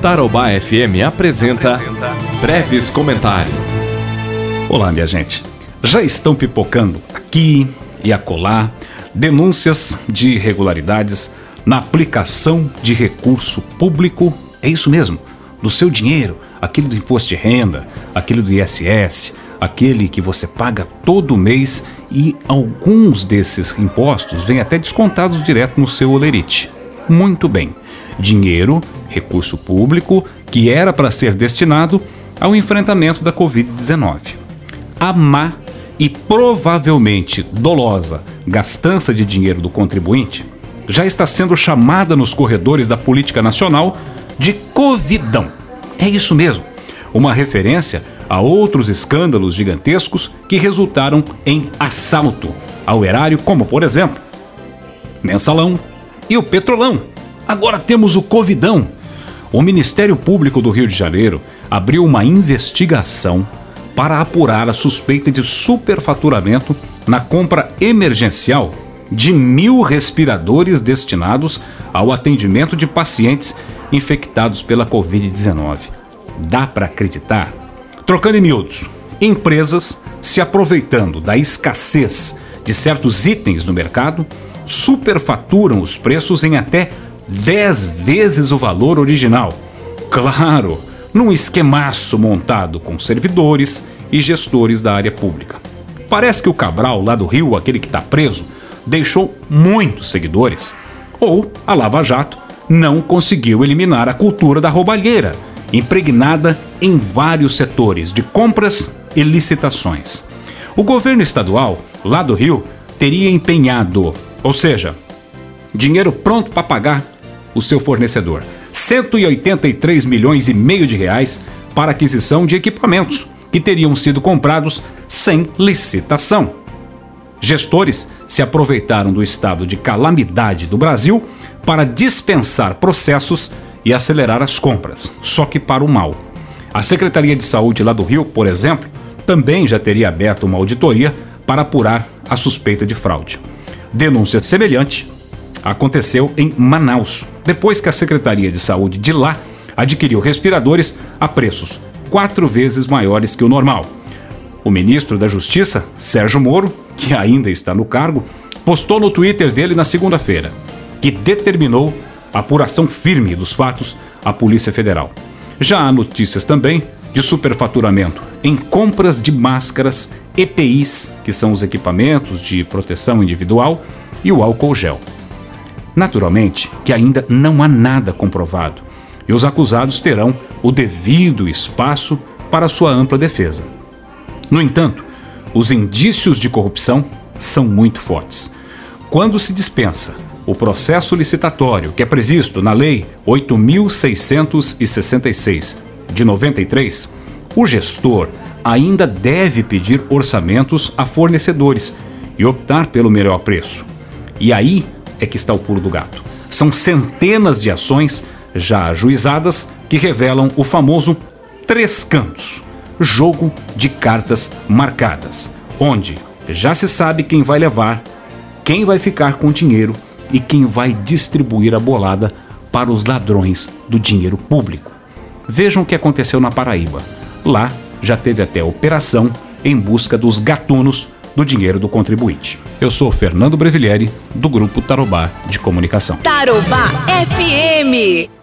Tarobá FM apresenta Breves Comentários. Olá, minha gente. Já estão pipocando aqui e acolá denúncias de irregularidades na aplicação de recurso público, é isso mesmo, do seu dinheiro, aquele do imposto de renda, aquele do ISS, aquele que você paga todo mês e alguns desses impostos vêm até descontados direto no seu olerite. Muito bem. Dinheiro, recurso público, que era para ser destinado ao enfrentamento da Covid-19. A má e provavelmente dolosa gastança de dinheiro do contribuinte já está sendo chamada nos corredores da política nacional de Covidão. É isso mesmo, uma referência a outros escândalos gigantescos que resultaram em assalto ao erário, como por exemplo, Mensalão e o Petrolão. Agora temos o Covidão. O Ministério Público do Rio de Janeiro abriu uma investigação para apurar a suspeita de superfaturamento na compra emergencial de mil respiradores destinados ao atendimento de pacientes infectados pela Covid-19. Dá para acreditar? Trocando em miúdos, empresas se aproveitando da escassez de certos itens no mercado superfaturam os preços em até 10 vezes o valor original. Claro, num esquemaço montado com servidores e gestores da área pública. Parece que o Cabral, lá do Rio, aquele que está preso, deixou muitos seguidores. Ou a Lava Jato não conseguiu eliminar a cultura da roubalheira, impregnada em vários setores de compras e licitações. O governo estadual, lá do Rio, teria empenhado, ou seja, dinheiro pronto para pagar o seu fornecedor. 183 milhões e meio de reais para aquisição de equipamentos que teriam sido comprados sem licitação. Gestores se aproveitaram do estado de calamidade do Brasil para dispensar processos e acelerar as compras, só que para o mal. A Secretaria de Saúde lá do Rio, por exemplo, também já teria aberto uma auditoria para apurar a suspeita de fraude. Denúncia semelhante aconteceu em Manaus, depois que a Secretaria de Saúde de lá adquiriu respiradores a preços quatro vezes maiores que o normal. O ministro da Justiça, Sérgio Moro, que ainda está no cargo, postou no Twitter dele na segunda-feira que determinou a apuração firme dos fatos à Polícia Federal. Já há notícias também de superfaturamento em compras de máscaras EPIs, que são os equipamentos de proteção individual, e o álcool gel. Naturalmente que ainda não há nada comprovado e os acusados terão o devido espaço para sua ampla defesa. No entanto, os indícios de corrupção são muito fortes. Quando se dispensa o processo licitatório que é previsto na Lei 8666 de 93, o gestor ainda deve pedir orçamentos a fornecedores e optar pelo melhor preço. E aí é que está o pulo do gato. São centenas de ações já ajuizadas que revelam o famoso três cantos jogo de cartas marcadas onde já se sabe quem vai levar, quem vai ficar com o dinheiro e quem vai distribuir a bolada para os ladrões do dinheiro público. Vejam o que aconteceu na Paraíba. Lá já teve até operação em busca dos gatunos do dinheiro do contribuinte. Eu sou Fernando Brevilieri, do grupo Tarobá de Comunicação. Tarobá FM.